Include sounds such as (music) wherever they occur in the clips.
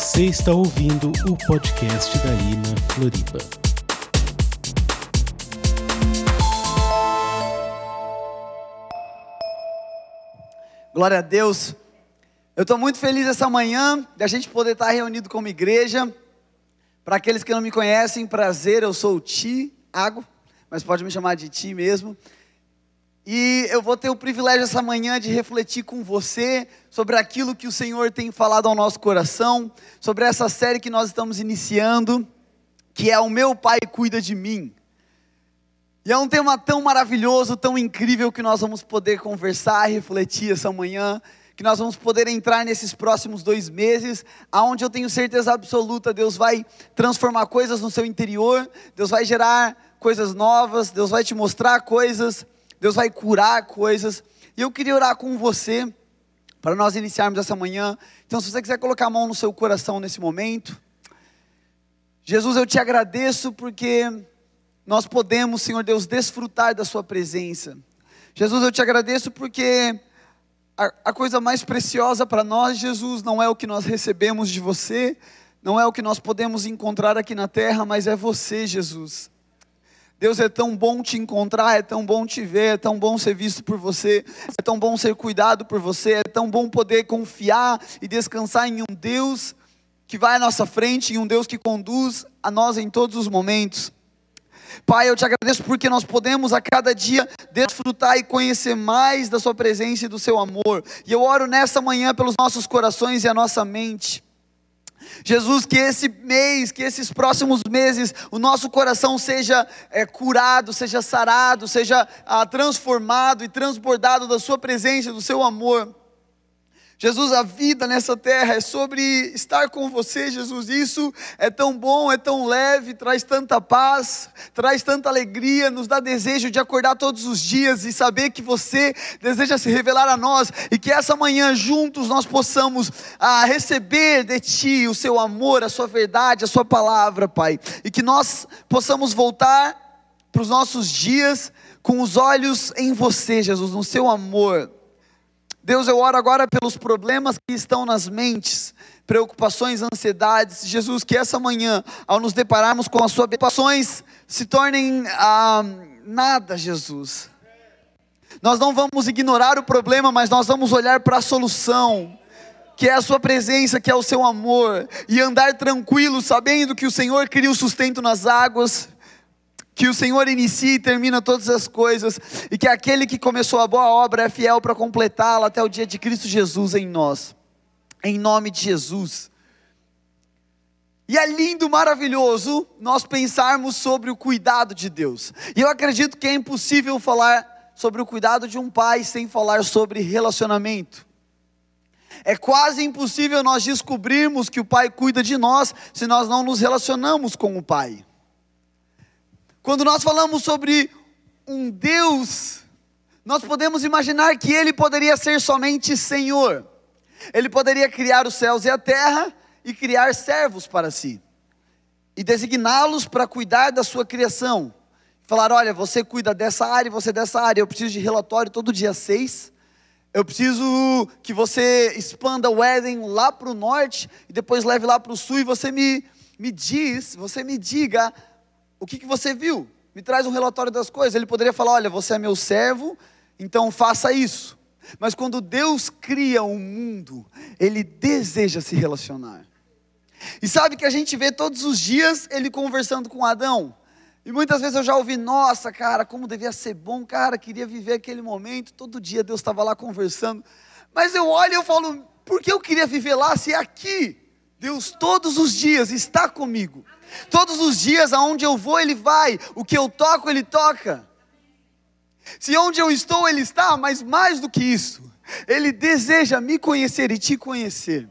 Você está ouvindo o podcast da INA Floripa. Glória a Deus. Eu estou muito feliz essa manhã de a gente poder estar reunido como igreja. Para aqueles que não me conhecem, prazer, eu sou o Tiago, mas pode me chamar de Ti mesmo. E eu vou ter o privilégio essa manhã de refletir com você sobre aquilo que o Senhor tem falado ao nosso coração, sobre essa série que nós estamos iniciando, que é O Meu Pai Cuida de Mim. E é um tema tão maravilhoso, tão incrível que nós vamos poder conversar, refletir essa manhã, que nós vamos poder entrar nesses próximos dois meses, aonde eu tenho certeza absoluta, Deus vai transformar coisas no seu interior, Deus vai gerar coisas novas, Deus vai te mostrar coisas, Deus vai curar coisas. E eu queria orar com você, para nós iniciarmos essa manhã. Então, se você quiser colocar a mão no seu coração nesse momento, Jesus, eu te agradeço porque nós podemos, Senhor Deus, desfrutar da Sua presença. Jesus, eu te agradeço porque a, a coisa mais preciosa para nós, Jesus, não é o que nós recebemos de você, não é o que nós podemos encontrar aqui na terra, mas é você, Jesus. Deus é tão bom te encontrar, é tão bom te ver, é tão bom ser visto por você, é tão bom ser cuidado por você, é tão bom poder confiar e descansar em um Deus que vai à nossa frente, em um Deus que conduz a nós em todos os momentos. Pai, eu te agradeço porque nós podemos a cada dia desfrutar e conhecer mais da Sua presença e do Seu amor. E eu oro nessa manhã pelos nossos corações e a nossa mente. Jesus, que esse mês, que esses próximos meses, o nosso coração seja é, curado, seja sarado, seja ah, transformado e transbordado da Sua presença, do Seu amor. Jesus, a vida nessa terra é sobre estar com você, Jesus. Isso é tão bom, é tão leve, traz tanta paz, traz tanta alegria, nos dá desejo de acordar todos os dias e saber que você deseja se revelar a nós e que essa manhã juntos nós possamos ah, receber de Ti o Seu amor, a Sua verdade, a Sua palavra, Pai, e que nós possamos voltar para os nossos dias com os olhos em você, Jesus, no Seu amor Deus, eu oro agora pelos problemas que estão nas mentes, preocupações, ansiedades. Jesus, que essa manhã, ao nos depararmos com as suas preocupações, se tornem ah, nada, Jesus. Nós não vamos ignorar o problema, mas nós vamos olhar para a solução que é a sua presença, que é o seu amor, e andar tranquilo, sabendo que o Senhor cria o sustento nas águas, que o Senhor inicia e termina todas as coisas, e que aquele que começou a boa obra é fiel para completá-la até o dia de Cristo Jesus em nós, em nome de Jesus. E é lindo, maravilhoso nós pensarmos sobre o cuidado de Deus, e eu acredito que é impossível falar sobre o cuidado de um pai sem falar sobre relacionamento. É quase impossível nós descobrirmos que o Pai cuida de nós se nós não nos relacionamos com o Pai. Quando nós falamos sobre um Deus, nós podemos imaginar que ele poderia ser somente Senhor. Ele poderia criar os céus e a terra e criar servos para si. E designá-los para cuidar da sua criação. Falar: olha, você cuida dessa área e você dessa área. Eu preciso de relatório todo dia seis. Eu preciso que você expanda o Éden lá para o norte e depois leve lá para o sul e você me, me diz, você me diga o que, que você viu? Me traz um relatório das coisas. Ele poderia falar: olha, você é meu servo, então faça isso. Mas quando Deus cria um mundo, Ele deseja se relacionar. E sabe que a gente vê todos os dias Ele conversando com Adão. E muitas vezes eu já ouvi, nossa, cara, como devia ser bom, cara, queria viver aquele momento. Todo dia Deus estava lá conversando. Mas eu olho e eu falo, por que eu queria viver lá se é aqui Deus todos os dias está comigo? Todos os dias, aonde eu vou, Ele vai. O que eu toco, Ele toca. Se onde eu estou, Ele está, mas mais do que isso, Ele deseja me conhecer e te conhecer.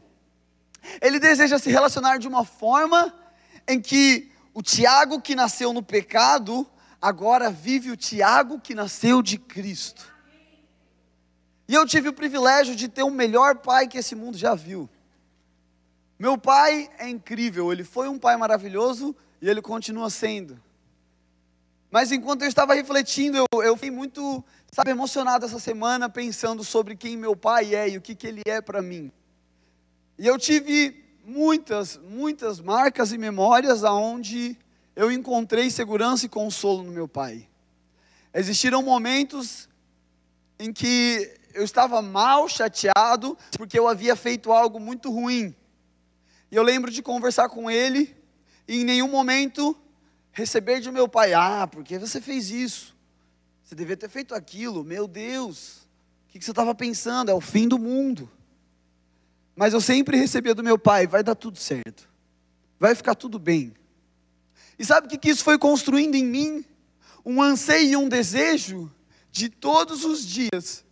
Ele deseja se relacionar de uma forma em que o Tiago que nasceu no pecado, agora vive o Tiago que nasceu de Cristo. E eu tive o privilégio de ter o melhor pai que esse mundo já viu. Meu pai é incrível, ele foi um pai maravilhoso e ele continua sendo. Mas enquanto eu estava refletindo, eu, eu fiquei muito, sabe, emocionado essa semana pensando sobre quem meu pai é e o que, que ele é para mim. E eu tive muitas, muitas marcas e memórias aonde eu encontrei segurança e consolo no meu pai. Existiram momentos em que eu estava mal, chateado, porque eu havia feito algo muito ruim. E eu lembro de conversar com ele e em nenhum momento receber de meu pai: Ah, porque você fez isso? Você devia ter feito aquilo. Meu Deus, o que você estava pensando? É o fim do mundo. Mas eu sempre recebia do meu pai: Vai dar tudo certo, vai ficar tudo bem. E sabe o que isso foi construindo em mim? Um anseio e um desejo de todos os dias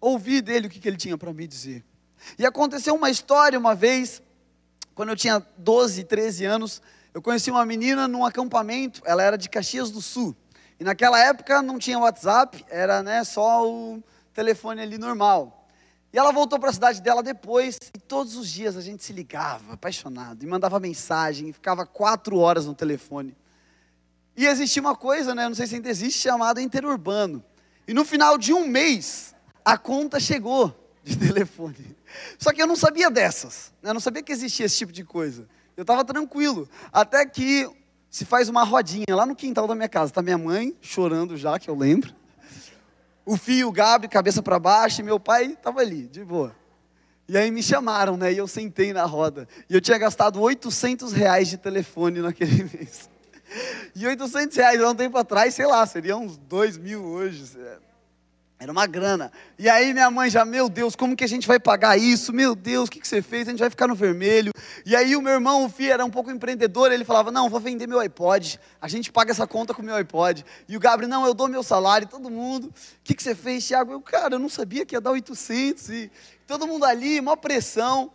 ouvir dele o que ele tinha para me dizer. E aconteceu uma história uma vez, quando eu tinha 12, 13 anos, eu conheci uma menina num acampamento, ela era de Caxias do Sul. E naquela época não tinha WhatsApp, era né, só o telefone ali normal. E ela voltou para a cidade dela depois, e todos os dias a gente se ligava, apaixonado, e mandava mensagem, e ficava quatro horas no telefone. E existia uma coisa, né, não sei se ainda existe, chamada interurbano. E no final de um mês, a conta chegou de (laughs) telefone. Só que eu não sabia dessas, né? eu não sabia que existia esse tipo de coisa. Eu estava tranquilo, até que se faz uma rodinha lá no quintal da minha casa. Está minha mãe chorando já, que eu lembro. O filho, o Gabi, cabeça para baixo, e meu pai estava ali, de boa. E aí me chamaram, né? E eu sentei na roda. E eu tinha gastado 800 reais de telefone naquele (laughs) mês. E 800 reais há um tempo atrás, sei lá, seria uns 2 mil hoje. Era uma grana. E aí minha mãe já, meu Deus, como que a gente vai pagar isso? Meu Deus, o que, que você fez? A gente vai ficar no vermelho. E aí o meu irmão, o Fih, era um pouco empreendedor, ele falava, não, vou vender meu iPod, a gente paga essa conta com meu iPod. E o Gabriel, não, eu dou meu salário, todo mundo. O que, que você fez, Thiago? Eu, cara, eu não sabia que ia dar 800. E todo mundo ali, uma pressão.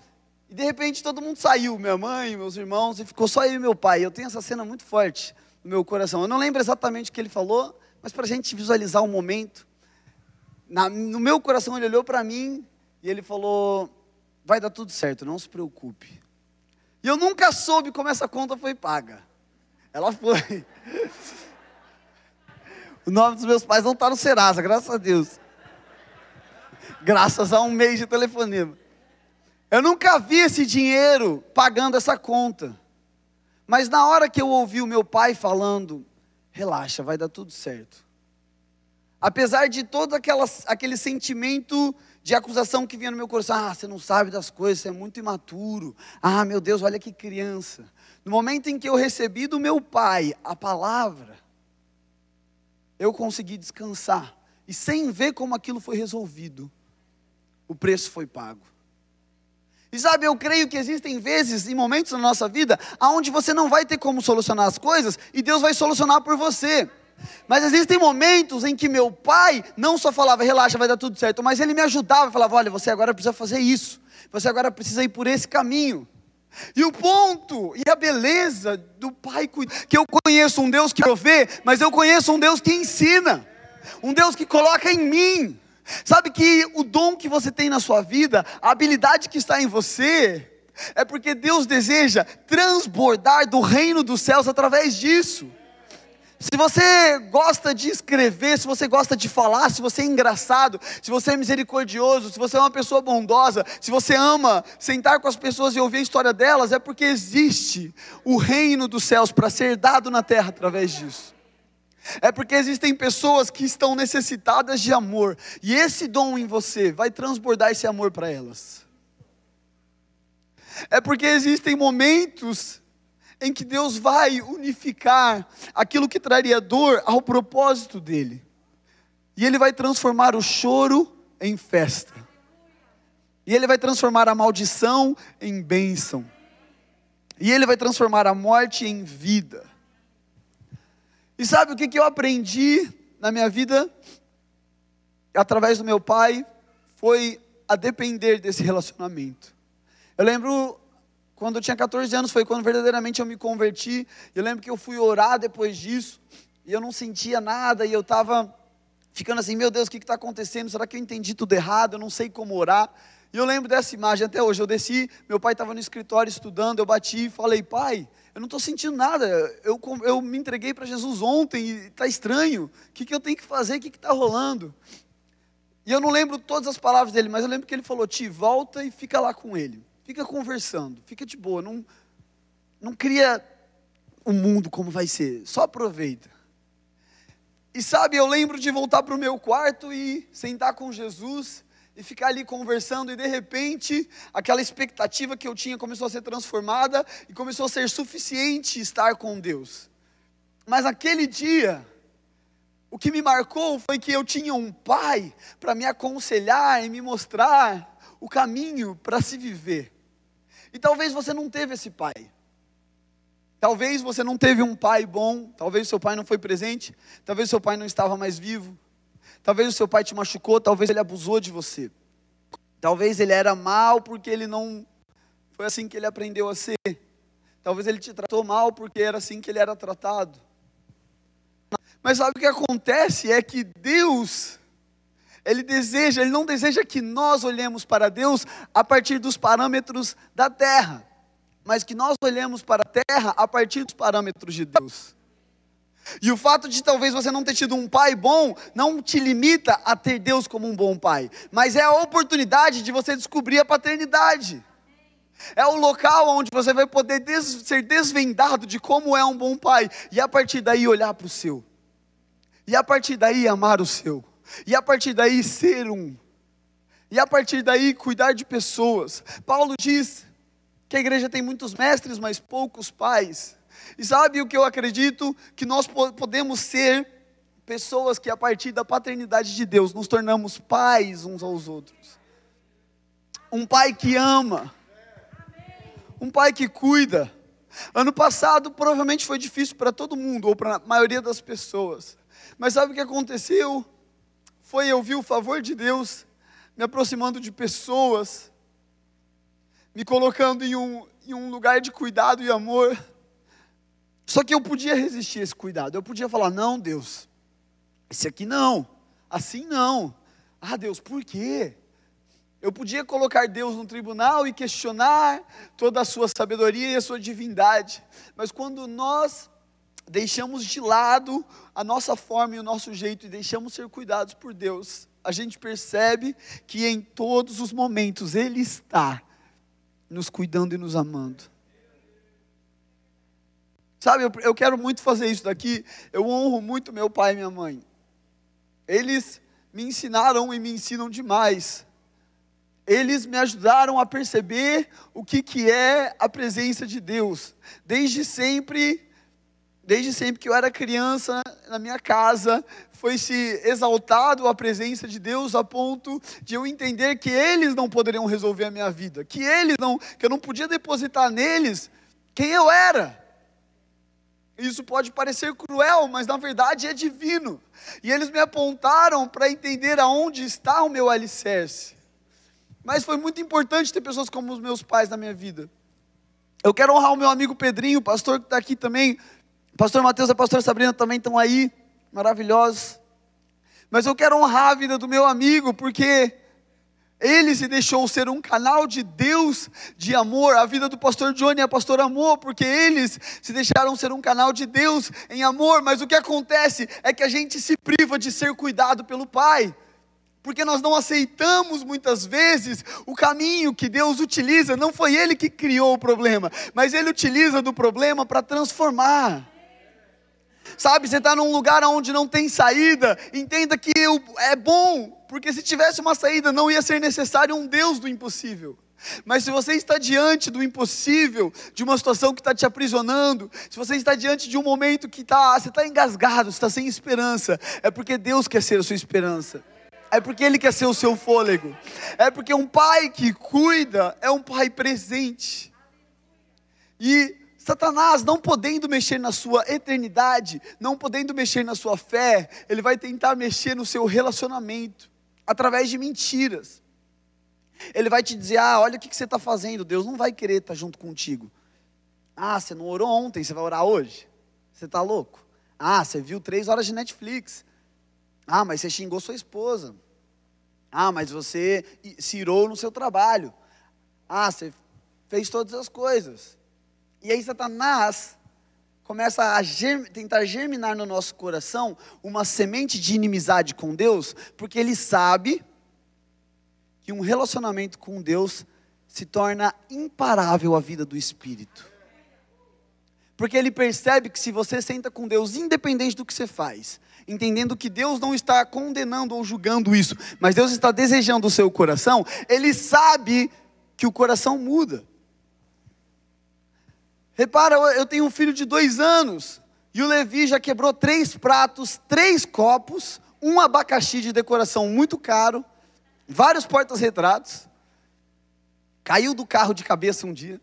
E de repente todo mundo saiu, minha mãe, meus irmãos, e ficou só eu e meu pai. Eu tenho essa cena muito forte no meu coração. Eu não lembro exatamente o que ele falou, mas para a gente visualizar o momento na, no meu coração ele olhou para mim e ele falou: vai dar tudo certo, não se preocupe. E eu nunca soube como essa conta foi paga. Ela foi. (laughs) O nome dos meus pais não está no Serasa, graças a Deus. Graças a um mês de telefonema. Eu nunca vi esse dinheiro pagando essa conta. Mas na hora que eu ouvi o meu pai falando, relaxa, vai dar tudo certo. Apesar de todo aquelas, aquele sentimento de acusação que vinha no meu coração, ah, você não sabe das coisas, você é muito imaturo. Ah, meu Deus, olha que criança. No momento em que eu recebi do meu pai a palavra, eu consegui descansar. E sem ver como aquilo foi resolvido, o preço foi pago. E sabe, eu creio que existem vezes e momentos na nossa vida onde você não vai ter como solucionar as coisas e Deus vai solucionar por você. Mas existem momentos em que meu pai não só falava, relaxa, vai dar tudo certo, mas ele me ajudava, falava, olha, você agora precisa fazer isso, você agora precisa ir por esse caminho. E o ponto e a beleza do pai que eu conheço um Deus que provê, mas eu conheço um Deus que ensina, um Deus que coloca em mim. Sabe que o dom que você tem na sua vida, a habilidade que está em você, é porque Deus deseja transbordar do reino dos céus através disso. Se você gosta de escrever, se você gosta de falar, se você é engraçado, se você é misericordioso, se você é uma pessoa bondosa, se você ama sentar com as pessoas e ouvir a história delas, é porque existe o reino dos céus para ser dado na terra através disso. É porque existem pessoas que estão necessitadas de amor, e esse dom em você vai transbordar esse amor para elas. É porque existem momentos em que Deus vai unificar aquilo que traria dor ao propósito dele. E ele vai transformar o choro em festa. E ele vai transformar a maldição em bênção. E ele vai transformar a morte em vida. E sabe o que, que eu aprendi na minha vida, através do meu pai, foi a depender desse relacionamento. Eu lembro quando eu tinha 14 anos foi quando verdadeiramente eu me converti. Eu lembro que eu fui orar depois disso e eu não sentia nada e eu estava ficando assim, meu Deus, o que está acontecendo? Será que eu entendi tudo errado? Eu não sei como orar. E eu lembro dessa imagem até hoje. Eu desci, meu pai estava no escritório estudando, eu bati e falei, pai, eu não estou sentindo nada. Eu, eu me entreguei para Jesus ontem e está estranho. O que, que eu tenho que fazer? O que está rolando? E eu não lembro todas as palavras dele, mas eu lembro que ele falou: Ti, volta e fica lá com ele. Fica conversando, fica de boa, não, não cria o mundo como vai ser, só aproveita. E sabe, eu lembro de voltar para o meu quarto e sentar com Jesus e ficar ali conversando, e de repente, aquela expectativa que eu tinha começou a ser transformada e começou a ser suficiente estar com Deus. Mas aquele dia, o que me marcou foi que eu tinha um pai para me aconselhar e me mostrar o caminho para se viver. E talvez você não teve esse pai. Talvez você não teve um pai bom, talvez seu pai não foi presente, talvez seu pai não estava mais vivo, talvez o seu pai te machucou, talvez ele abusou de você. Talvez ele era mal porque ele não foi assim que ele aprendeu a ser. Talvez ele te tratou mal porque era assim que ele era tratado. Mas sabe o que acontece? É que Deus, Ele deseja, Ele não deseja que nós olhemos para Deus a partir dos parâmetros da terra, mas que nós olhemos para a terra a partir dos parâmetros de Deus. E o fato de talvez você não ter tido um pai bom não te limita a ter Deus como um bom pai, mas é a oportunidade de você descobrir a paternidade. É o local onde você vai poder des ser desvendado de como é um bom pai e a partir daí olhar para o seu. E a partir daí amar o seu. E a partir daí ser um. E a partir daí cuidar de pessoas. Paulo diz que a igreja tem muitos mestres, mas poucos pais. E sabe o que eu acredito? Que nós podemos ser pessoas que a partir da paternidade de Deus nos tornamos pais uns aos outros. Um pai que ama. Um pai que cuida. Ano passado provavelmente foi difícil para todo mundo, ou para a maioria das pessoas. Mas sabe o que aconteceu? Foi eu vi o favor de Deus me aproximando de pessoas, me colocando em um, em um lugar de cuidado e amor. Só que eu podia resistir a esse cuidado. Eu podia falar: não, Deus, esse aqui não, assim não. Ah, Deus, por quê? Eu podia colocar Deus no tribunal e questionar toda a sua sabedoria e a sua divindade. Mas quando nós deixamos de lado a nossa forma e o nosso jeito e deixamos ser cuidados por Deus, a gente percebe que em todos os momentos Ele está nos cuidando e nos amando. Sabe, eu, eu quero muito fazer isso daqui. Eu honro muito meu pai e minha mãe. Eles me ensinaram e me ensinam demais. Eles me ajudaram a perceber o que, que é a presença de Deus. Desde sempre desde sempre que eu era criança, na minha casa, foi se exaltado a presença de Deus a ponto de eu entender que eles não poderiam resolver a minha vida, que eles não, que eu não podia depositar neles quem eu era. Isso pode parecer cruel, mas na verdade é divino. E eles me apontaram para entender aonde está o meu alicerce. Mas foi muito importante ter pessoas como os meus pais na minha vida. Eu quero honrar o meu amigo Pedrinho, pastor que está aqui também, pastor Mateus e a pastora Sabrina também estão aí, maravilhosos. Mas eu quero honrar a vida do meu amigo, porque ele se deixou ser um canal de Deus de amor. A vida do pastor Johnny e a pastora amor, porque eles se deixaram ser um canal de Deus em amor. Mas o que acontece é que a gente se priva de ser cuidado pelo Pai. Porque nós não aceitamos muitas vezes o caminho que Deus utiliza. Não foi Ele que criou o problema, mas Ele utiliza do problema para transformar. Sabe, você está num lugar onde não tem saída, entenda que é bom, porque se tivesse uma saída, não ia ser necessário um Deus do impossível. Mas se você está diante do impossível, de uma situação que está te aprisionando, se você está diante de um momento que tá, você está engasgado, você está sem esperança, é porque Deus quer ser a sua esperança. É porque Ele quer ser o seu fôlego. É porque um pai que cuida é um pai presente. E Satanás, não podendo mexer na sua eternidade, não podendo mexer na sua fé, ele vai tentar mexer no seu relacionamento, através de mentiras. Ele vai te dizer: ah, olha o que você está fazendo, Deus não vai querer estar tá junto contigo. Ah, você não orou ontem, você vai orar hoje? Você está louco? Ah, você viu três horas de Netflix. Ah, mas você xingou sua esposa. Ah, mas você se irou no seu trabalho. Ah, você fez todas as coisas. E aí Satanás começa a germ, tentar germinar no nosso coração uma semente de inimizade com Deus, porque ele sabe que um relacionamento com Deus se torna imparável a vida do espírito. Porque ele percebe que se você senta com Deus, independente do que você faz, entendendo que Deus não está condenando ou julgando isso, mas Deus está desejando o seu coração, ele sabe que o coração muda. Repara, eu tenho um filho de dois anos, e o Levi já quebrou três pratos, três copos, um abacaxi de decoração muito caro, vários portas-retratos. Caiu do carro de cabeça um dia.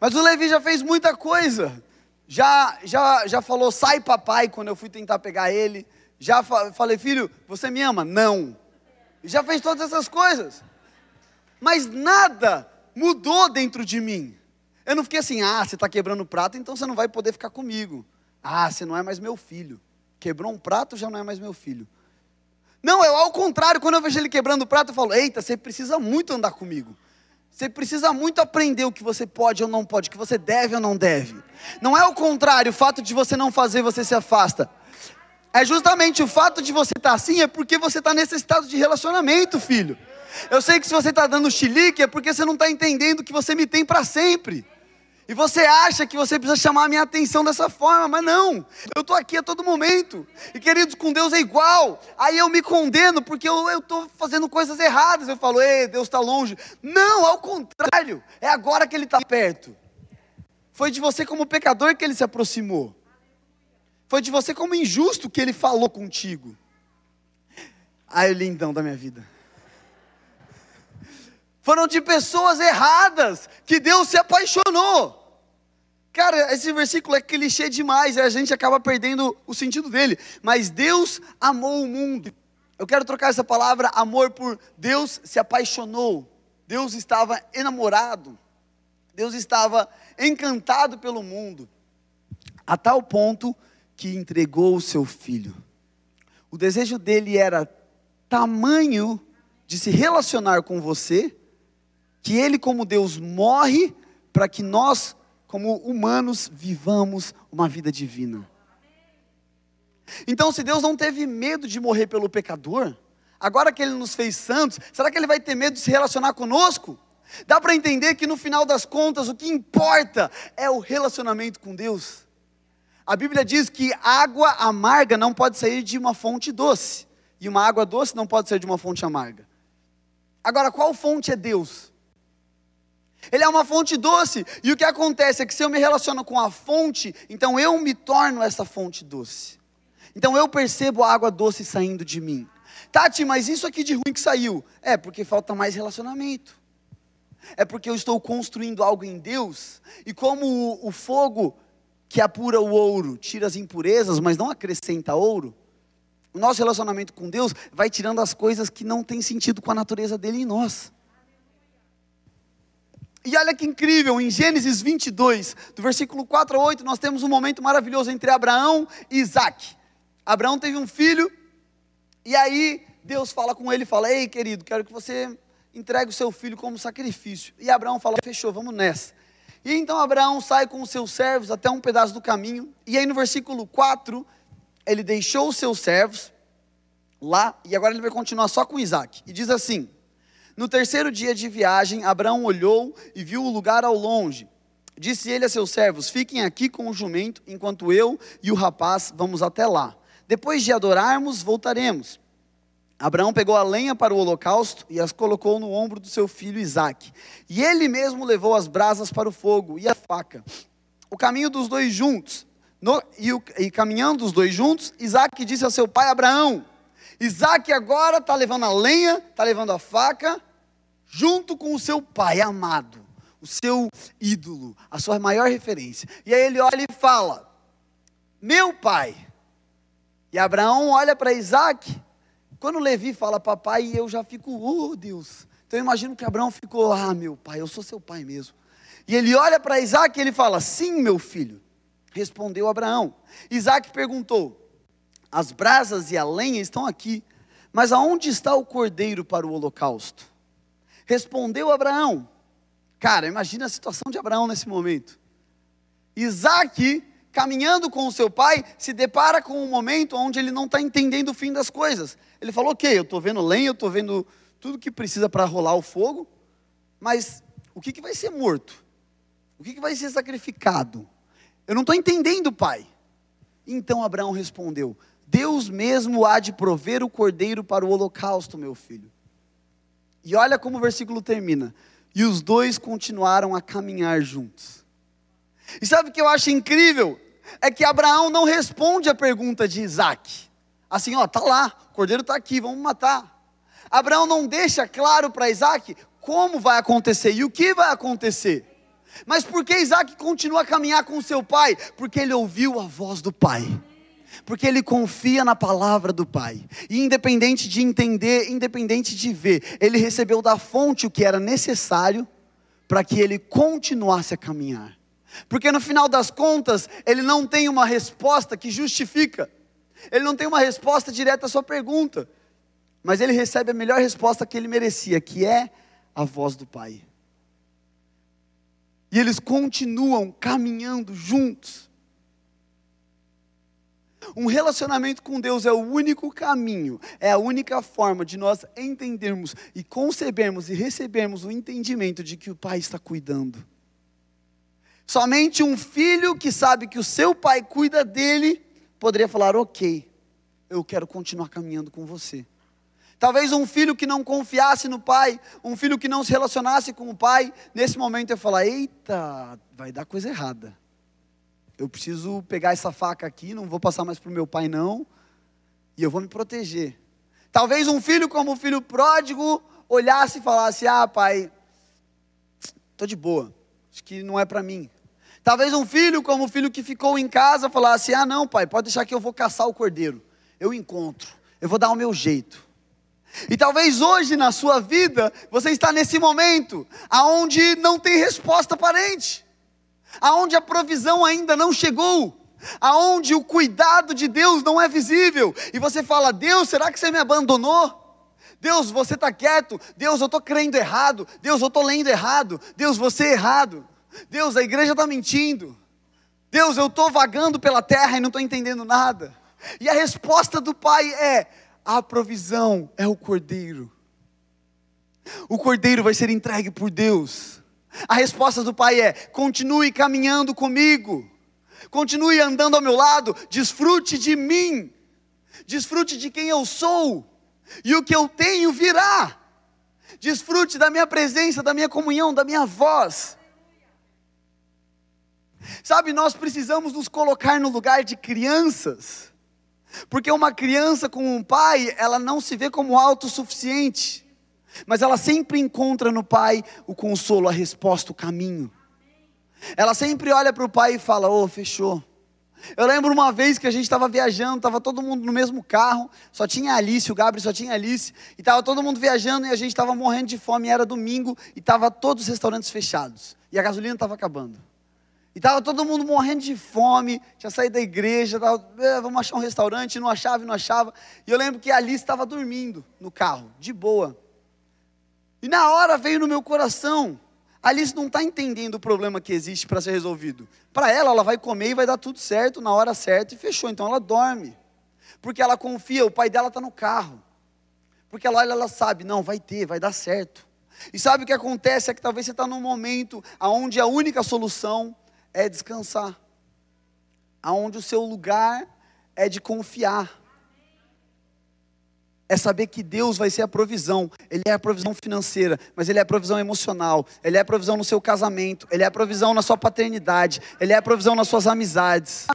Mas o Levi já fez muita coisa. Já, já, já falou, sai papai, quando eu fui tentar pegar ele. Já fa falei, filho, você me ama? Não. Já fez todas essas coisas. Mas nada mudou dentro de mim. Eu não fiquei assim, ah, você está quebrando o prato, então você não vai poder ficar comigo. Ah, você não é mais meu filho. Quebrou um prato, já não é mais meu filho. Não, eu ao contrário, quando eu vejo ele quebrando o prato, eu falo: eita, você precisa muito andar comigo. Você precisa muito aprender o que você pode ou não pode, o que você deve ou não deve. Não é o contrário, o fato de você não fazer, você se afasta. É justamente o fato de você estar tá assim, é porque você está necessitado de relacionamento, filho. Eu sei que se você está dando chilique, é porque você não está entendendo que você me tem para sempre. E você acha que você precisa chamar a minha atenção dessa forma, mas não. Eu estou aqui a todo momento. E queridos, com Deus é igual. Aí eu me condeno porque eu estou fazendo coisas erradas. Eu falo, ei, Deus está longe. Não, ao contrário. É agora que Ele está perto. Foi de você como pecador que Ele se aproximou. Foi de você como injusto que Ele falou contigo. Ai, lindão da minha vida. Foram de pessoas erradas que Deus se apaixonou. Cara, esse versículo é clichê demais, a gente acaba perdendo o sentido dele. Mas Deus amou o mundo. Eu quero trocar essa palavra amor por Deus se apaixonou. Deus estava enamorado. Deus estava encantado pelo mundo, a tal ponto que entregou o seu filho. O desejo dele era tamanho de se relacionar com você, que ele, como Deus, morre para que nós, como humanos, vivamos uma vida divina. Então, se Deus não teve medo de morrer pelo pecador, agora que Ele nos fez santos, será que Ele vai ter medo de se relacionar conosco? Dá para entender que no final das contas o que importa é o relacionamento com Deus. A Bíblia diz que água amarga não pode sair de uma fonte doce, e uma água doce não pode sair de uma fonte amarga. Agora, qual fonte é Deus? Ele é uma fonte doce. E o que acontece é que se eu me relaciono com a fonte, então eu me torno essa fonte doce. Então eu percebo a água doce saindo de mim. Tati, mas isso aqui de ruim que saiu? É porque falta mais relacionamento. É porque eu estou construindo algo em Deus. E como o, o fogo que apura o ouro tira as impurezas, mas não acrescenta ouro, o nosso relacionamento com Deus vai tirando as coisas que não têm sentido com a natureza dele em nós. E olha que incrível, em Gênesis 22, do versículo 4 a 8, nós temos um momento maravilhoso entre Abraão e Isaac. Abraão teve um filho, e aí Deus fala com ele, fala, ei querido, quero que você entregue o seu filho como sacrifício. E Abraão fala, fechou, vamos nessa. E então Abraão sai com os seus servos até um pedaço do caminho, e aí no versículo 4, ele deixou os seus servos lá, e agora ele vai continuar só com Isaac. E diz assim: no terceiro dia de viagem, Abraão olhou e viu o lugar ao longe. Disse ele a seus servos: Fiquem aqui com o jumento, enquanto eu e o rapaz vamos até lá. Depois de adorarmos, voltaremos. Abraão pegou a lenha para o holocausto e as colocou no ombro do seu filho Isaque. E ele mesmo levou as brasas para o fogo e a faca. O caminho dos dois juntos, no, e, o, e caminhando os dois juntos, Isaque disse ao seu pai Abraão: Isaac agora está levando a lenha, está levando a faca, junto com o seu pai amado, o seu ídolo, a sua maior referência. E aí ele olha e fala: Meu pai. E Abraão olha para Isaac. Quando Levi fala papai, eu já fico, oh Deus. Então eu imagino que Abraão ficou, ah, meu pai, eu sou seu pai mesmo. E ele olha para Isaac e ele fala: Sim, meu filho. Respondeu Abraão. Isaac perguntou: as brasas e a lenha estão aqui, mas aonde está o cordeiro para o holocausto? Respondeu Abraão. Cara, imagina a situação de Abraão nesse momento. Isaac, caminhando com o seu pai, se depara com um momento onde ele não está entendendo o fim das coisas. Ele falou: Ok, eu estou vendo lenha, eu estou vendo tudo que precisa para rolar o fogo, mas o que, que vai ser morto? O que, que vai ser sacrificado? Eu não estou entendendo, pai. Então Abraão respondeu: Deus mesmo há de prover o cordeiro para o holocausto, meu filho. E olha como o versículo termina. E os dois continuaram a caminhar juntos. E sabe o que eu acho incrível? É que Abraão não responde a pergunta de Isaac. Assim, ó, tá lá, o cordeiro está aqui, vamos matar. Abraão não deixa claro para Isaac como vai acontecer e o que vai acontecer. Mas por que Isaac continua a caminhar com seu pai? Porque ele ouviu a voz do pai. Porque ele confia na palavra do pai. E independente de entender, independente de ver, ele recebeu da fonte o que era necessário para que ele continuasse a caminhar. Porque no final das contas, ele não tem uma resposta que justifica. Ele não tem uma resposta direta à sua pergunta. Mas ele recebe a melhor resposta que ele merecia, que é a voz do Pai. E eles continuam caminhando juntos. Um relacionamento com Deus é o único caminho, é a única forma de nós entendermos e concebermos e recebermos o entendimento de que o Pai está cuidando. Somente um filho que sabe que o seu pai cuida dele poderia falar: Ok, eu quero continuar caminhando com você. Talvez um filho que não confiasse no pai, um filho que não se relacionasse com o pai, nesse momento ia falar: Eita, vai dar coisa errada. Eu preciso pegar essa faca aqui, não vou passar mais para o meu pai, não, e eu vou me proteger. Talvez um filho como o filho pródigo olhasse e falasse: Ah, pai, estou de boa, acho que não é para mim. Talvez um filho, como o filho que ficou em casa, falasse: Ah, não, pai, pode deixar que eu vou caçar o cordeiro. Eu encontro, eu vou dar o meu jeito. E talvez hoje na sua vida você está nesse momento aonde não tem resposta aparente, aonde a provisão ainda não chegou, aonde o cuidado de Deus não é visível, e você fala: Deus, será que você me abandonou? Deus, você está quieto. Deus, eu estou crendo errado. Deus, eu estou lendo errado. Deus, você é errado. Deus, a igreja está mentindo. Deus, eu estou vagando pela terra e não estou entendendo nada. E a resposta do pai é: a provisão é o cordeiro. O cordeiro vai ser entregue por Deus. A resposta do pai é: continue caminhando comigo, continue andando ao meu lado, desfrute de mim, desfrute de quem eu sou, e o que eu tenho virá. Desfrute da minha presença, da minha comunhão, da minha voz. Sabe, nós precisamos nos colocar no lugar de crianças, porque uma criança com um pai, ela não se vê como autossuficiente, mas ela sempre encontra no pai o consolo, a resposta, o caminho. Ela sempre olha para o pai e fala: Ô, oh, fechou. Eu lembro uma vez que a gente estava viajando, estava todo mundo no mesmo carro, só tinha Alice, o Gabriel só tinha Alice, e estava todo mundo viajando e a gente estava morrendo de fome, era domingo e estava todos os restaurantes fechados, e a gasolina estava acabando. E estava todo mundo morrendo de fome, tinha saído da igreja, tava, é, vamos achar um restaurante, não achava, não achava. E eu lembro que a Alice estava dormindo no carro, de boa. E na hora veio no meu coração, Alice não está entendendo o problema que existe para ser resolvido. Para ela, ela vai comer e vai dar tudo certo na hora certa e fechou. Então ela dorme. Porque ela confia, o pai dela está no carro. Porque ela olha, ela sabe, não, vai ter, vai dar certo. E sabe o que acontece? É que talvez você está num momento onde a única solução é descansar, aonde o seu lugar é de confiar. É saber que Deus vai ser a provisão. Ele é a provisão financeira, mas Ele é a provisão emocional. Ele é a provisão no seu casamento. Ele é a provisão na sua paternidade. Ele é a provisão nas suas amizades.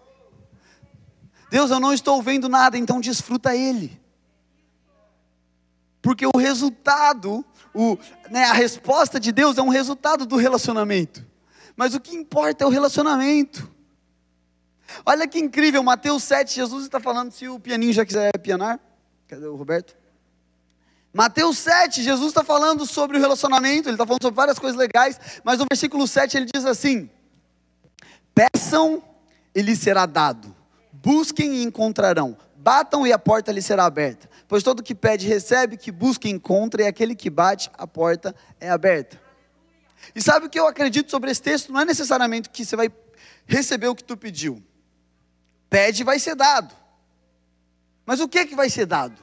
Deus, eu não estou vendo nada, então desfruta Ele. Porque o resultado, o, né, a resposta de Deus é um resultado do relacionamento mas o que importa é o relacionamento. Olha que incrível, Mateus 7, Jesus está falando, se o pianinho já quiser pianar, cadê o Roberto? Mateus 7, Jesus está falando sobre o relacionamento, ele está falando sobre várias coisas legais, mas no versículo 7 ele diz assim: Peçam e lhes será dado, busquem e encontrarão, batam e a porta lhes será aberta. Pois todo que pede recebe, que busca encontra, e aquele que bate, a porta é aberta. E sabe o que eu acredito sobre esse texto? Não é necessariamente que você vai receber o que tu pediu. Pede e vai ser dado. Mas o que é que vai ser dado?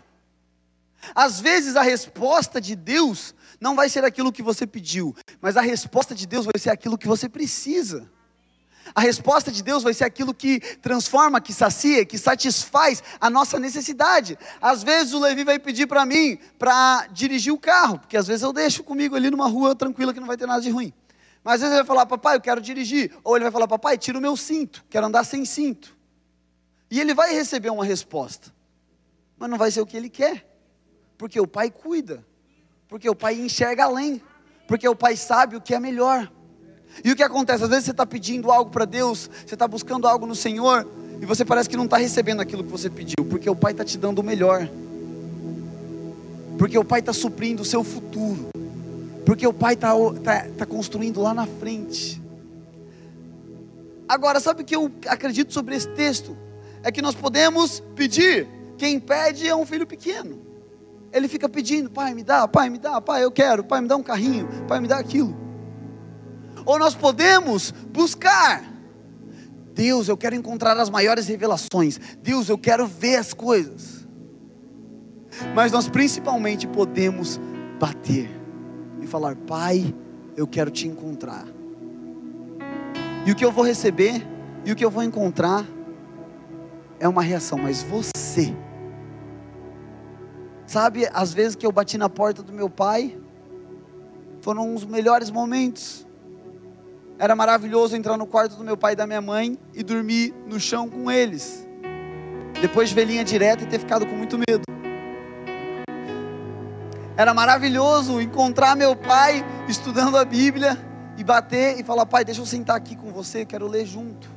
Às vezes a resposta de Deus não vai ser aquilo que você pediu, mas a resposta de Deus vai ser aquilo que você precisa. A resposta de Deus vai ser aquilo que transforma, que sacia, que satisfaz a nossa necessidade. Às vezes o Levi vai pedir para mim para dirigir o carro, porque às vezes eu deixo comigo ali numa rua tranquila que não vai ter nada de ruim. Mas às vezes ele vai falar, papai, eu quero dirigir. Ou ele vai falar, papai, tira o meu cinto, quero andar sem cinto. E ele vai receber uma resposta, mas não vai ser o que ele quer, porque o pai cuida, porque o pai enxerga além, porque o pai sabe o que é melhor. E o que acontece? Às vezes você está pedindo algo para Deus, você está buscando algo no Senhor, e você parece que não está recebendo aquilo que você pediu, porque o Pai está te dando o melhor, porque o Pai está suprindo o seu futuro, porque o Pai está tá, tá construindo lá na frente. Agora, sabe o que eu acredito sobre esse texto? É que nós podemos pedir, quem pede é um filho pequeno. Ele fica pedindo, pai, me dá, pai, me dá, pai, eu quero, pai, me dá um carrinho, pai, me dá aquilo ou nós podemos buscar. Deus, eu quero encontrar as maiores revelações. Deus, eu quero ver as coisas. Mas nós principalmente podemos bater e falar: Pai, eu quero te encontrar. E o que eu vou receber e o que eu vou encontrar é uma reação, mas você. Sabe, às vezes que eu bati na porta do meu pai, foram os melhores momentos. Era maravilhoso entrar no quarto do meu pai e da minha mãe e dormir no chão com eles. Depois de ver linha direta e ter ficado com muito medo. Era maravilhoso encontrar meu pai estudando a Bíblia e bater e falar: Pai, deixa eu sentar aqui com você, quero ler junto.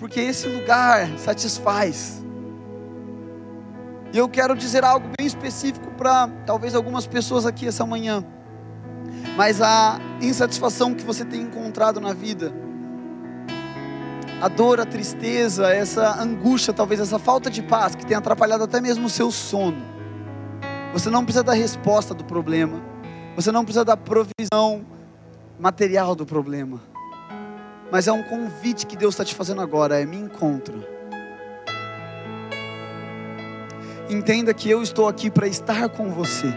Porque esse lugar satisfaz. E eu quero dizer algo bem específico para talvez algumas pessoas aqui essa manhã mas a insatisfação que você tem encontrado na vida, a dor, a tristeza, essa angústia, talvez essa falta de paz que tem atrapalhado até mesmo o seu sono. Você não precisa da resposta do problema, você não precisa da provisão material do problema, mas é um convite que Deus está te fazendo agora: é me encontra. Entenda que eu estou aqui para estar com você.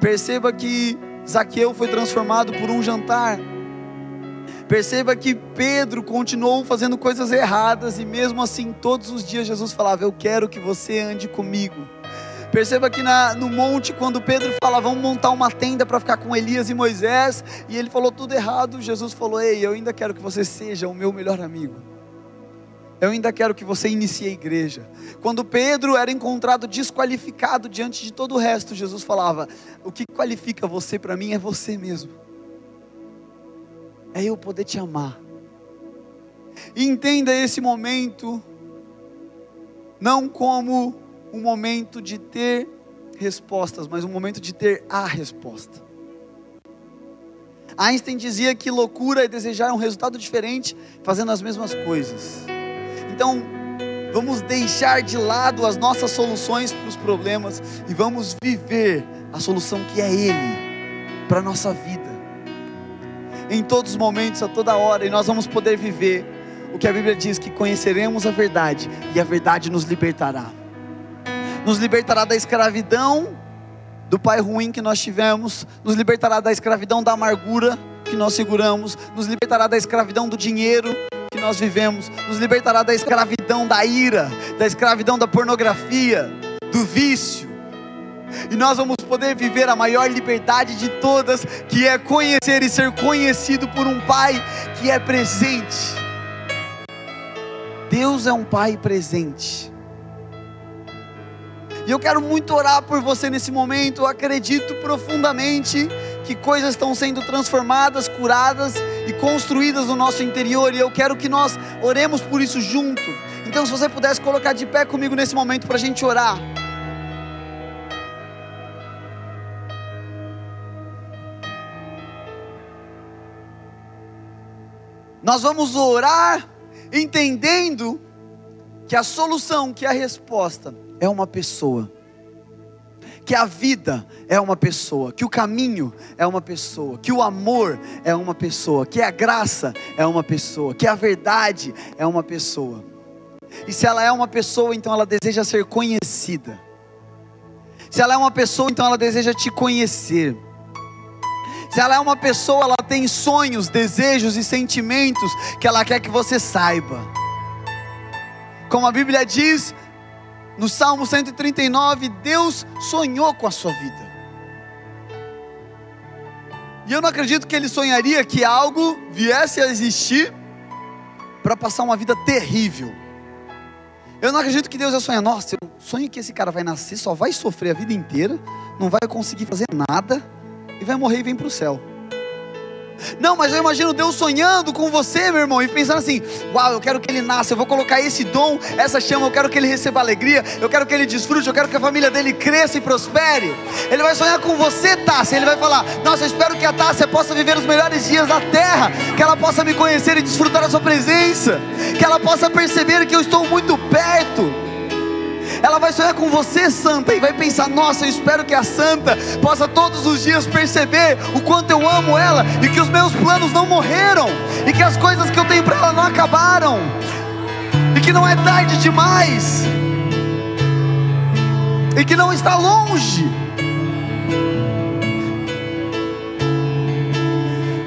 Perceba que Zaqueu foi transformado por um jantar. Perceba que Pedro continuou fazendo coisas erradas e mesmo assim todos os dias Jesus falava: Eu quero que você ande comigo. Perceba que na, no monte, quando Pedro fala, vamos montar uma tenda para ficar com Elias e Moisés, e ele falou tudo errado, Jesus falou: Ei, eu ainda quero que você seja o meu melhor amigo eu ainda quero que você inicie a igreja. Quando Pedro era encontrado desqualificado diante de todo o resto, Jesus falava: O que qualifica você para mim é você mesmo. É eu poder te amar. Entenda esse momento não como um momento de ter respostas, mas um momento de ter a resposta. Einstein dizia que loucura é desejar um resultado diferente fazendo as mesmas coisas. Então, vamos deixar de lado as nossas soluções para os problemas e vamos viver a solução que é Ele para a nossa vida. Em todos os momentos, a toda hora, e nós vamos poder viver o que a Bíblia diz: que conheceremos a verdade e a verdade nos libertará. Nos libertará da escravidão do pai ruim que nós tivemos, nos libertará da escravidão da amargura que nós seguramos, nos libertará da escravidão do dinheiro que nós vivemos, nos libertará da escravidão da ira, da escravidão da pornografia, do vício. E nós vamos poder viver a maior liberdade de todas, que é conhecer e ser conhecido por um Pai que é presente. Deus é um Pai presente. E eu quero muito orar por você nesse momento. Eu acredito profundamente que coisas estão sendo transformadas, curadas e construídas no nosso interior, e eu quero que nós oremos por isso junto. Então, se você pudesse colocar de pé comigo nesse momento para a gente orar. Nós vamos orar entendendo que a solução, que a resposta é uma pessoa que a vida é uma pessoa, que o caminho é uma pessoa, que o amor é uma pessoa, que a graça é uma pessoa, que a verdade é uma pessoa. E se ela é uma pessoa, então ela deseja ser conhecida. Se ela é uma pessoa, então ela deseja te conhecer. Se ela é uma pessoa, ela tem sonhos, desejos e sentimentos que ela quer que você saiba. Como a Bíblia diz no Salmo 139, Deus sonhou com a sua vida. E eu não acredito que ele sonharia que algo viesse a existir para passar uma vida terrível. Eu não acredito que Deus ia sonhar, nossa, eu sonho que esse cara vai nascer, só vai sofrer a vida inteira, não vai conseguir fazer nada e vai morrer e vem para o céu. Não, mas eu imagino Deus sonhando com você, meu irmão, e pensando assim: uau, eu quero que ele nasça, eu vou colocar esse dom, essa chama, eu quero que ele receba alegria, eu quero que ele desfrute, eu quero que a família dele cresça e prospere. Ele vai sonhar com você, Tássia, ele vai falar: nossa, eu espero que a Tássia possa viver os melhores dias da terra, que ela possa me conhecer e desfrutar da sua presença, que ela possa perceber que eu estou muito perto. Ela vai sonhar com você, santa, e vai pensar: nossa, eu espero que a santa possa todos os dias perceber o quanto eu amo ela e que os meus planos não morreram e que as coisas que eu tenho para ela não acabaram e que não é tarde demais e que não está longe.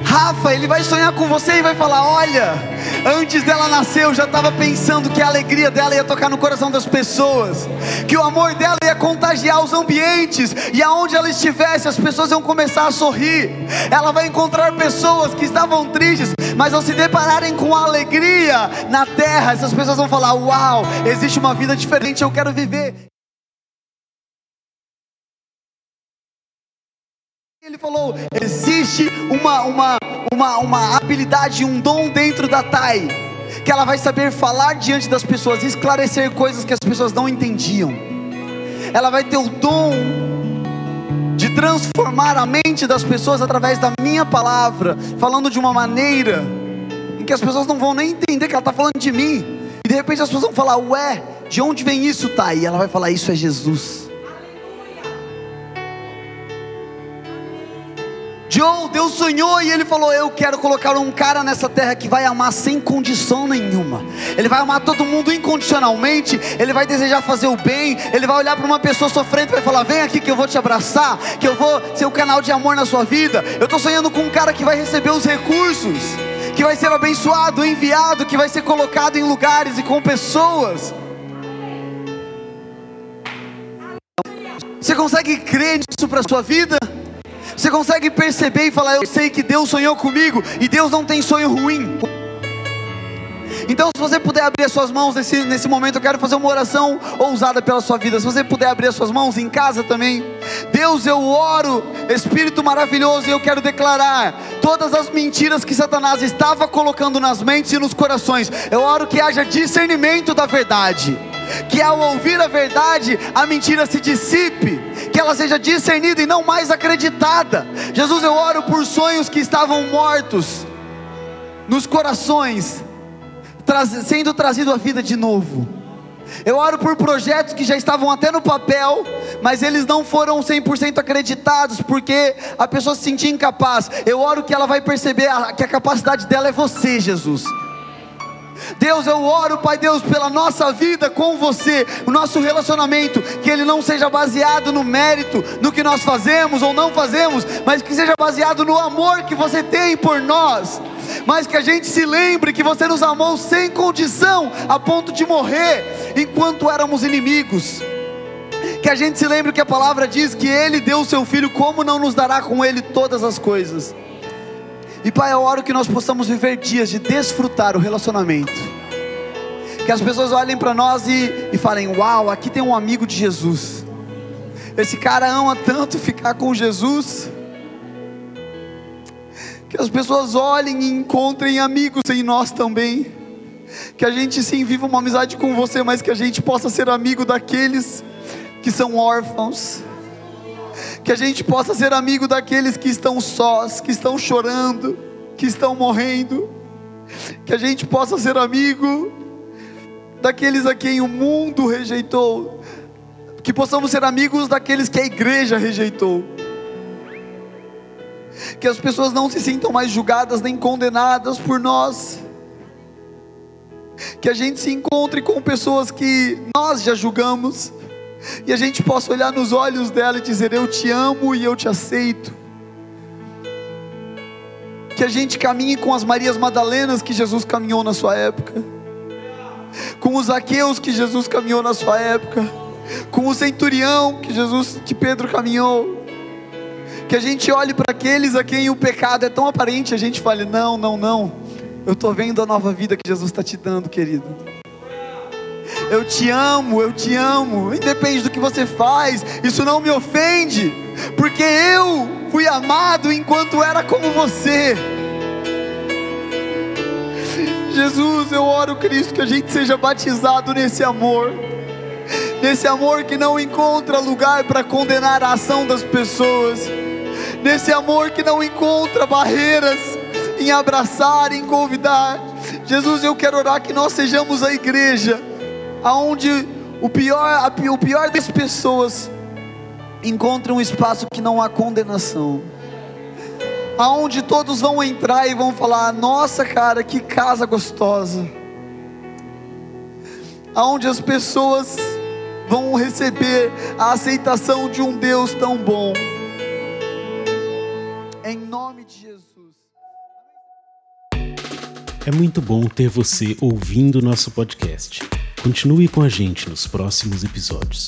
Rafa, ele vai sonhar com você e vai falar: Olha, antes dela nascer, eu já estava pensando que a alegria dela ia tocar no coração das pessoas, que o amor dela ia contagiar os ambientes, e aonde ela estivesse, as pessoas iam começar a sorrir. Ela vai encontrar pessoas que estavam tristes, mas ao se depararem com a alegria na terra, essas pessoas vão falar: Uau, existe uma vida diferente, eu quero viver. Ele falou: existe uma, uma, uma, uma habilidade, um dom dentro da Thay, que ela vai saber falar diante das pessoas, esclarecer coisas que as pessoas não entendiam. Ela vai ter o dom de transformar a mente das pessoas através da minha palavra, falando de uma maneira em que as pessoas não vão nem entender que ela está falando de mim. E de repente as pessoas vão falar: Ué, de onde vem isso, Thay? E ela vai falar: Isso é Jesus. Joe, Deus sonhou e ele falou: Eu quero colocar um cara nessa terra que vai amar sem condição nenhuma. Ele vai amar todo mundo incondicionalmente. Ele vai desejar fazer o bem. Ele vai olhar para uma pessoa sofrendo e vai falar: Vem aqui que eu vou te abraçar. Que eu vou ser o canal de amor na sua vida. Eu estou sonhando com um cara que vai receber os recursos. Que vai ser abençoado, enviado. Que vai ser colocado em lugares e com pessoas. Você consegue crer nisso para a sua vida? Você consegue perceber e falar: Eu sei que Deus sonhou comigo e Deus não tem sonho ruim. Então, se você puder abrir as suas mãos nesse, nesse momento, eu quero fazer uma oração ousada pela sua vida. Se você puder abrir as suas mãos em casa também, Deus, eu oro, Espírito maravilhoso, e eu quero declarar todas as mentiras que Satanás estava colocando nas mentes e nos corações. Eu oro que haja discernimento da verdade que ao ouvir a verdade, a mentira se dissipe, que ela seja discernida e não mais acreditada. Jesus, eu oro por sonhos que estavam mortos nos corações, sendo trazido à vida de novo. Eu oro por projetos que já estavam até no papel, mas eles não foram 100% acreditados, porque a pessoa se sentia incapaz. Eu oro que ela vai perceber que a capacidade dela é você, Jesus. Deus, eu oro, Pai Deus, pela nossa vida com você, o nosso relacionamento, que ele não seja baseado no mérito, no que nós fazemos ou não fazemos, mas que seja baseado no amor que você tem por nós. Mas que a gente se lembre que você nos amou sem condição, a ponto de morrer enquanto éramos inimigos. Que a gente se lembre que a palavra diz que Ele deu o seu Filho, como não nos dará com Ele todas as coisas? E Pai, eu oro que nós possamos viver dias de desfrutar o relacionamento. Que as pessoas olhem para nós e, e falem: Uau, aqui tem um amigo de Jesus. Esse cara ama tanto ficar com Jesus. Que as pessoas olhem e encontrem amigos em nós também. Que a gente sim viva uma amizade com você, mas que a gente possa ser amigo daqueles que são órfãos que a gente possa ser amigo daqueles que estão sós, que estão chorando, que estão morrendo, que a gente possa ser amigo daqueles a quem o mundo rejeitou, que possamos ser amigos daqueles que a igreja rejeitou. Que as pessoas não se sintam mais julgadas nem condenadas por nós. Que a gente se encontre com pessoas que nós já julgamos, e a gente possa olhar nos olhos dela e dizer: Eu te amo e eu te aceito. Que a gente caminhe com as Marias Madalenas que Jesus caminhou na sua época, com os Zaqueus que Jesus caminhou na sua época, com o centurião que Jesus, que Pedro caminhou. Que a gente olhe para aqueles a quem o pecado é tão aparente, a gente fale: Não, não, não. Eu estou vendo a nova vida que Jesus está te dando, querido. Eu te amo, eu te amo. Independe do que você faz, isso não me ofende, porque eu fui amado enquanto era como você. Jesus, eu oro, Cristo, que a gente seja batizado nesse amor, nesse amor que não encontra lugar para condenar a ação das pessoas, nesse amor que não encontra barreiras em abraçar, em convidar. Jesus, eu quero orar que nós sejamos a igreja aonde o pior, o pior das pessoas encontra um espaço que não há condenação. Aonde todos vão entrar e vão falar: "Nossa, cara, que casa gostosa". Aonde as pessoas vão receber a aceitação de um Deus tão bom. Em nome de Jesus. É muito bom ter você ouvindo nosso podcast. Continue com a gente nos próximos episódios.